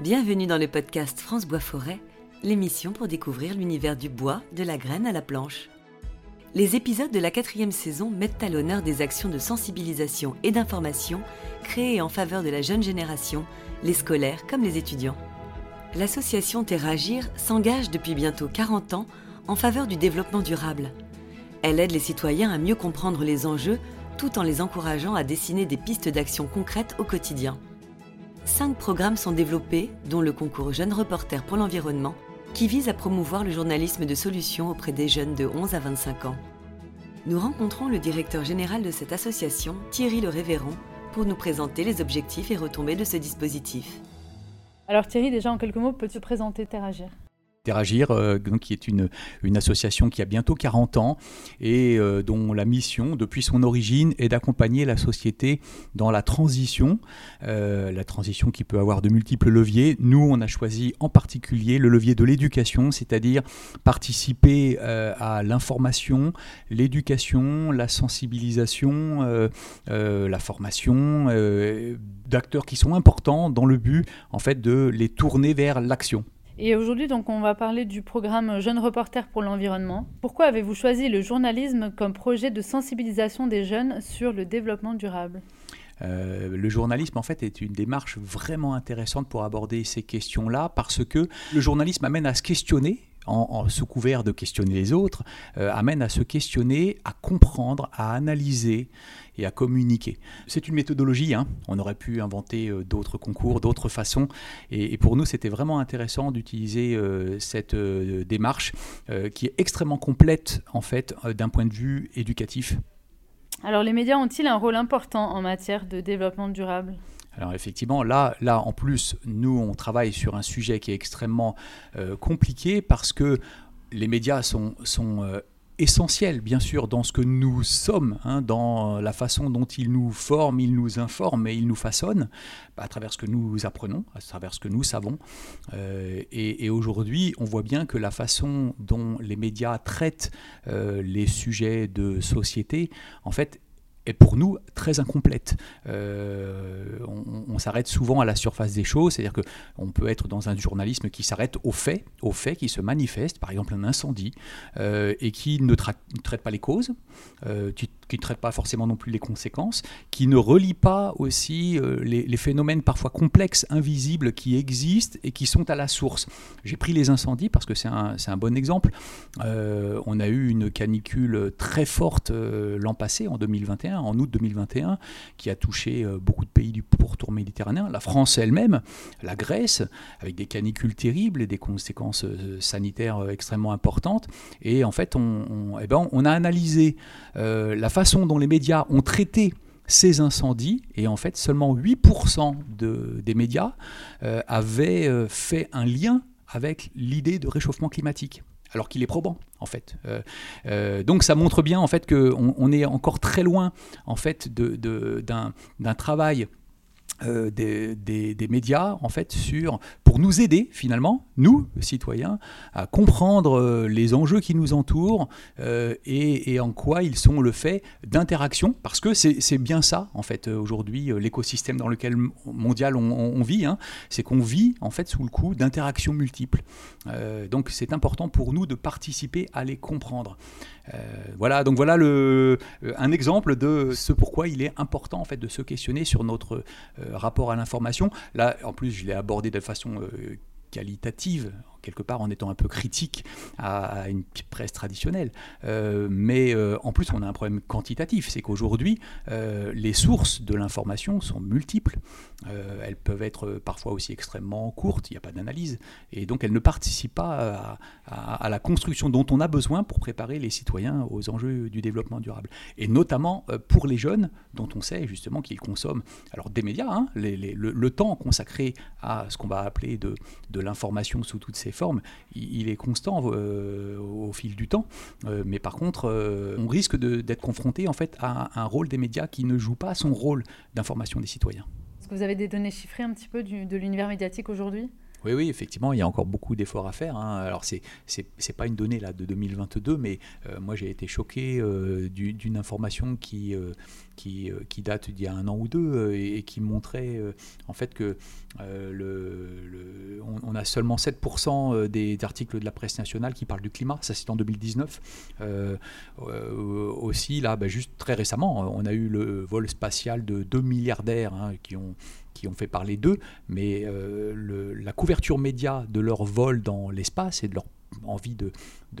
Bienvenue dans le podcast France Bois Forêt, l'émission pour découvrir l'univers du bois, de la graine à la planche. Les épisodes de la quatrième saison mettent à l'honneur des actions de sensibilisation et d'information créées en faveur de la jeune génération, les scolaires comme les étudiants. L'association Terragir s'engage depuis bientôt 40 ans en faveur du développement durable. Elle aide les citoyens à mieux comprendre les enjeux tout en les encourageant à dessiner des pistes d'action concrètes au quotidien. Cinq programmes sont développés, dont le concours Jeunes Reporters pour l'environnement, qui vise à promouvoir le journalisme de solutions auprès des jeunes de 11 à 25 ans. Nous rencontrons le directeur général de cette association, Thierry Le Révérend, pour nous présenter les objectifs et retombées de ce dispositif. Alors Thierry, déjà en quelques mots, peux-tu présenter Terragir Interagir, euh, qui est une, association qui a bientôt 40 ans et euh, dont la mission, depuis son origine, est d'accompagner la société dans la transition, euh, la transition qui peut avoir de multiples leviers. Nous, on a choisi en particulier le levier de l'éducation, c'est-à-dire participer à l'information, l'éducation, la sensibilisation, la formation d'acteurs qui sont importants dans le but en fait de les tourner vers l'action. Et aujourd'hui, donc, on va parler du programme Jeunes Reporters pour l'environnement. Pourquoi avez-vous choisi le journalisme comme projet de sensibilisation des jeunes sur le développement durable? Euh, le journalisme, en fait, est une démarche vraiment intéressante pour aborder ces questions-là parce que le journalisme amène à se questionner en, sous couvert de questionner les autres, euh, amène à se questionner, à comprendre, à analyser et à communiquer. C'est une méthodologie, hein. on aurait pu inventer euh, d'autres concours, d'autres façons, et, pour nous c'était vraiment intéressant d'utiliser euh, cette démarche qui est extrêmement complète en fait d'un point de vue éducatif. Alors les médias ont-ils un rôle important en matière de développement durable? Alors effectivement, là, en plus, nous, on travaille sur un sujet qui est extrêmement euh, compliqué parce que les médias sont, euh, essentiels, bien sûr, dans ce que nous sommes, hein, dans la façon dont ils nous forment, ils nous informent et ils nous façonnent, à travers ce que nous apprenons, à travers ce que nous savons. Euh, et aujourd'hui, on voit bien que la façon dont les médias traitent les sujets de société, en fait, pour nous très incomplète. Euh, on, s'arrête souvent à la surface des choses, c'est-à-dire qu'on peut être dans un journalisme qui s'arrête aux faits, aux faits qui se manifestent, par exemple un incendie, euh, et qui ne, traite pas les causes, euh, qui, ne traite pas forcément non plus les conséquences, qui ne relie pas aussi les, phénomènes parfois complexes, invisibles, qui existent et qui sont à la source. J'ai pris les incendies parce que c'est un, un, bon exemple. on a eu une canicule très forte l'an passé, en 2021 en août 2021, qui a touché euh, beaucoup de pays du pourtour méditerranéen, la France elle-même, la Grèce, avec des canicules terribles et des conséquences euh, sanitaires euh, extrêmement importantes. Et en fait, on, eh ben, on a analysé la façon dont les médias ont traité ces incendies, et en fait seulement 8% de, des médias avaient fait un lien avec l'idée de réchauffement climatique alors qu'il est probant en fait. Euh, euh, donc ça montre bien en fait qu'on on est encore très loin en fait d'un de, d'un travail euh, des, des, médias en fait sur pour nous aider finalement nous citoyens à comprendre euh, les enjeux qui nous entourent euh, et, en quoi ils sont le fait d'interaction parce que c'est bien ça en fait aujourd'hui l'écosystème dans lequel mondial on, on vit hein, c'est qu'on vit en fait sous le coup d'interactions multiples. Donc c'est important pour nous de participer à les comprendre. Voilà donc voilà le, un exemple de ce pourquoi il est important en fait de se questionner sur notre rapport à l'information. Là, en plus, je l'ai abordé de façon euh, qualitative, quelque part en étant un peu critique à, une presse traditionnelle. Euh, mais euh, en plus, on a un problème quantitatif, c'est qu'aujourd'hui, euh, les sources de l'information sont multiples. elles peuvent être parfois aussi extrêmement courtes, il n'y a pas d'analyse, et donc elles ne participent pas à, la construction dont on a besoin pour préparer les citoyens aux enjeux du développement durable. Et notamment pour les jeunes, dont on sait justement qu'ils consomment alors des médias, hein, le, temps consacré à ce qu'on va appeler de l'information sous toutes ses formes, il, est constant euh, au fil du temps. Euh, mais par contre, euh, on risque d'être confronté en fait à un rôle des médias qui ne joue pas son rôle d'information des citoyens. Est-ce que vous avez des données chiffrées un petit peu de l'univers médiatique aujourd'hui? Oui, oui, effectivement, il y a encore beaucoup d'efforts à faire. Hein. Alors, c'est n'est pas une donnée là, de 2022, mais moi, j'ai été choqué d'une information qui, qui, qui date d'il y a un an ou deux et, qui montrait en fait que on, a seulement 7% des, articles de la presse nationale qui parlent du climat, ça c'est en 2019. aussi, là, bah, juste très récemment, on a eu le vol spatial de deux milliardaires hein, qui ont qui ont fait parler d'eux, mais la couverture média de leur vol dans l'espace et de leur envie de,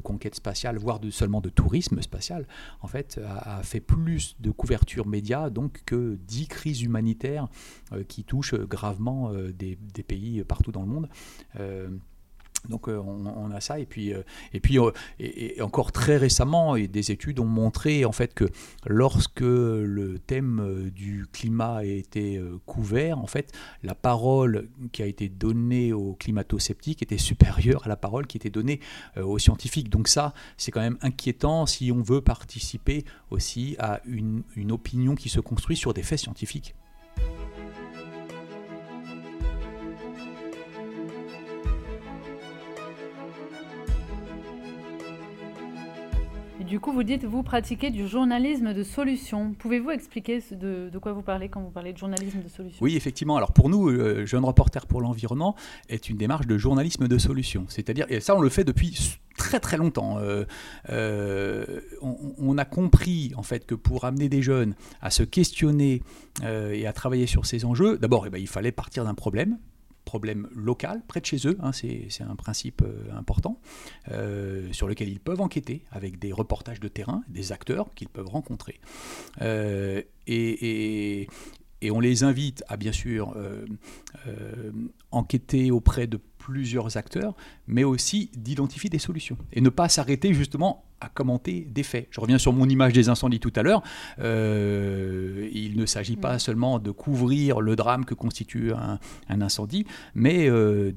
conquête spatiale, voire seulement de tourisme spatial, en fait, a, fait plus de couverture média donc que dix crises humanitaires euh, qui touchent gravement euh, des, pays partout dans le monde. Donc euh, on, a ça et puis euh, euh, encore très récemment des études ont montré que lorsque le thème du climat a été couvert en fait la parole qui a été donnée aux climato-sceptiques était supérieure à la parole qui était donnée aux scientifiques donc ça c'est quand même inquiétant si on veut participer aussi à une opinion qui se construit sur des faits scientifiques. Du coup, vous dites, vous pratiquez du journalisme de solution. Pouvez-vous expliquer de, quoi vous parlez quand vous parlez de journalisme de solution? Oui, effectivement. Alors pour nous, euh, Jeune Reporter pour l'Environnement est une démarche de journalisme de solution. C'est-à-dire, et ça on le fait depuis très très longtemps. Euh, euh, on, a compris en fait que pour amener des jeunes à se questionner et à travailler sur ces enjeux, d'abord, eh ben, il fallait partir d'un problème local, près de chez eux, hein, c'est un principe euh, important, euh, sur lequel ils peuvent enquêter avec des reportages de terrain, des acteurs qu'ils peuvent rencontrer. Euh, et, et, on les invite à bien sûr enquêter auprès de plusieurs acteurs, mais aussi d'identifier des solutions et ne pas s'arrêter justement à commenter des faits. Je reviens sur mon image des incendies tout à l'heure. Il ne s'agit pas seulement de couvrir le drame que constitue un, incendie, mais euh,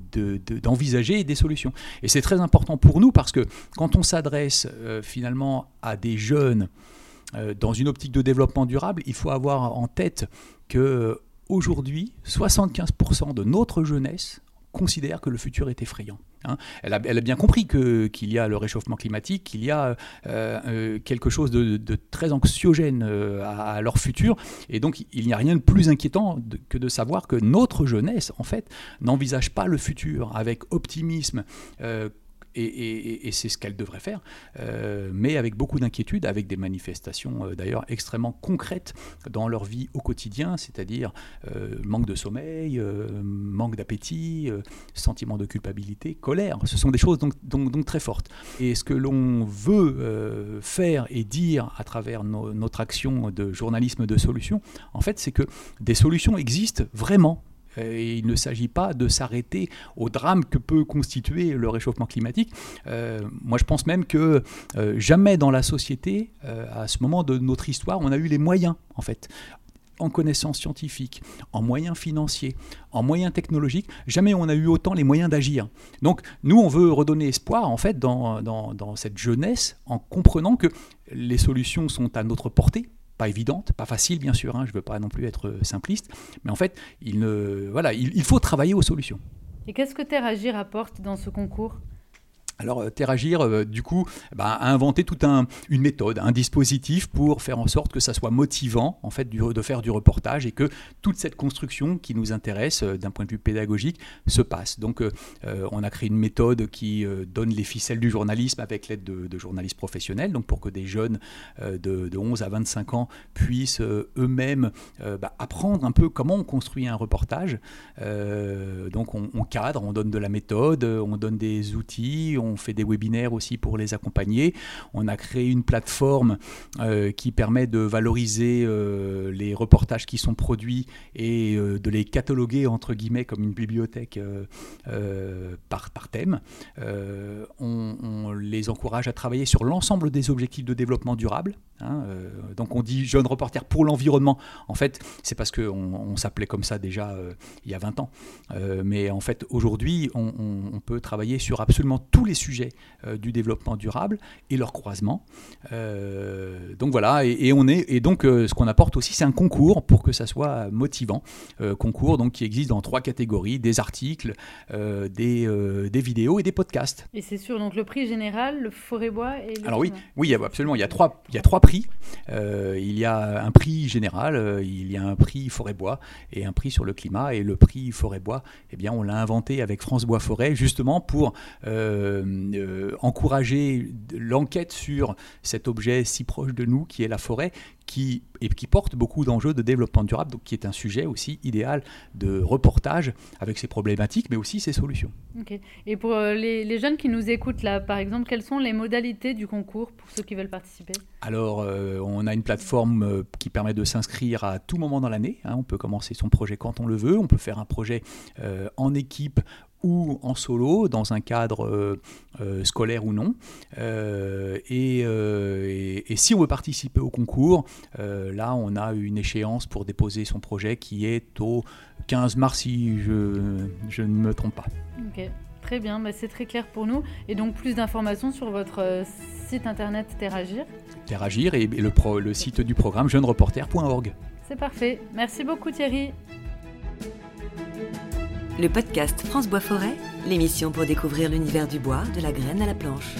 d'envisager des solutions. Et c'est très important pour nous parce que quand on s'adresse euh, finalement à des jeunes dans une optique de développement durable, il faut avoir en tête que aujourd'hui, 75% de notre jeunesse considère que le futur est effrayant. Hein. Elle, a, bien compris qu'il y a le réchauffement climatique, qu'il y a euh, euh, quelque chose de, très anxiogène euh, à, leur futur, et donc il n'y a rien de plus inquiétant que de savoir que notre jeunesse, en fait, n'envisage pas le futur avec optimisme et, c'est ce qu'elle devrait faire, euh, mais avec beaucoup d'inquiétude, avec des manifestations euh, d'ailleurs extrêmement concrètes dans leur vie au quotidien, c'est-à-dire euh, manque de sommeil, manque d'appétit, sentiment de culpabilité, colère. Ce sont des choses donc, très fortes. Et ce que l'on veut faire et dire à travers notre action de journalisme de solutions, en fait, c'est que des solutions existent vraiment et il ne s'agit pas de s'arrêter au drame que peut constituer le réchauffement climatique. Euh, moi, je pense même que euh, jamais dans la société, à ce moment de notre histoire, on a eu les moyens, en fait en connaissances scientifiques, en moyens financiers, en moyens technologiques, jamais on a eu autant les moyens d'agir. Donc nous, on veut redonner espoir en fait dans, cette jeunesse en comprenant que les solutions sont à notre portée, pas évidente, pas facile bien sûr, hein, je ne veux pas non plus être simpliste, mais en fait, il, ne, voilà, il, faut travailler aux solutions. Et qu'est-ce que Terragir apporte dans ce concours? Alors euh, Terragir, euh, du coup, bah, a inventé toute un, une méthode, un dispositif pour faire en sorte que ça soit motivant en fait de faire du reportage et que toute cette construction qui nous intéresse euh, d'un point de vue pédagogique se passe. Donc on a créé une méthode qui donne les ficelles du journalisme avec l'aide de, journalistes professionnels, donc pour que des jeunes de, 11 à 25 ans puissent eux-mêmes bah, apprendre un peu comment on construit un reportage. donc on, cadre, on donne de la méthode, on donne des outils, fait des webinaires aussi pour les accompagner. On a créé une plateforme euh, qui permet de valoriser euh, les reportages qui sont produits et euh, de les cataloguer entre guillemets comme une bibliothèque par, par thème. On, les encourage à travailler sur l'ensemble des objectifs de développement durable. Hein, donc on dit jeune reporter pour l'environnement. En fait, c'est parce qu'on on, s'appelait comme ça déjà il y a 20 ans. mais en fait, aujourd'hui, on, on peut travailler sur absolument tous les sujets du développement durable et leur croisement. donc voilà, et, on est, et donc ce qu'on apporte aussi, c'est un concours pour que ça soit motivant. concours donc, qui existe dans trois catégories, des articles, des, des vidéos et des podcasts. Et c'est sûr, donc le prix général, le forêt-bois et le Alors oui, oui, absolument, il y a trois, il y a trois prix. Il y a un prix général, il y a un prix forêt-bois et un prix sur le climat. Et le prix forêt-bois, eh bien, on l'a inventé avec France Bois Forêt, justement pour euh, euh, encourager l'enquête sur cet objet si proche de nous qui est la forêt, qui, et qui porte beaucoup d'enjeux de développement durable, donc qui est un sujet aussi idéal de reportage avec ses problématiques, mais aussi ses solutions. Et pour euh, les, jeunes qui nous écoutent là, par exemple, quelles sont les modalités du concours pour ceux qui veulent participer? Alors, euh, on a une plateforme euh, qui permet de s'inscrire à tout moment dans l'année. Hein. on peut commencer son projet quand on le veut. On peut faire un projet en équipe ou en solo, dans un cadre euh, euh, scolaire ou non. Euh, et, si on veut participer au concours, là, on a une échéance pour déposer son projet qui est au 15 mars, si je, je ne me trompe pas. Ok, très bien, bah, c'est très clair pour nous. Et donc, plus d'informations sur votre site internet Terragir Terragir et, le, le site du programme jeunereporter.org. C'est parfait. Merci beaucoup Thierry le podcast France Bois Forêt, l'émission pour découvrir l'univers du bois, de la graine à la planche.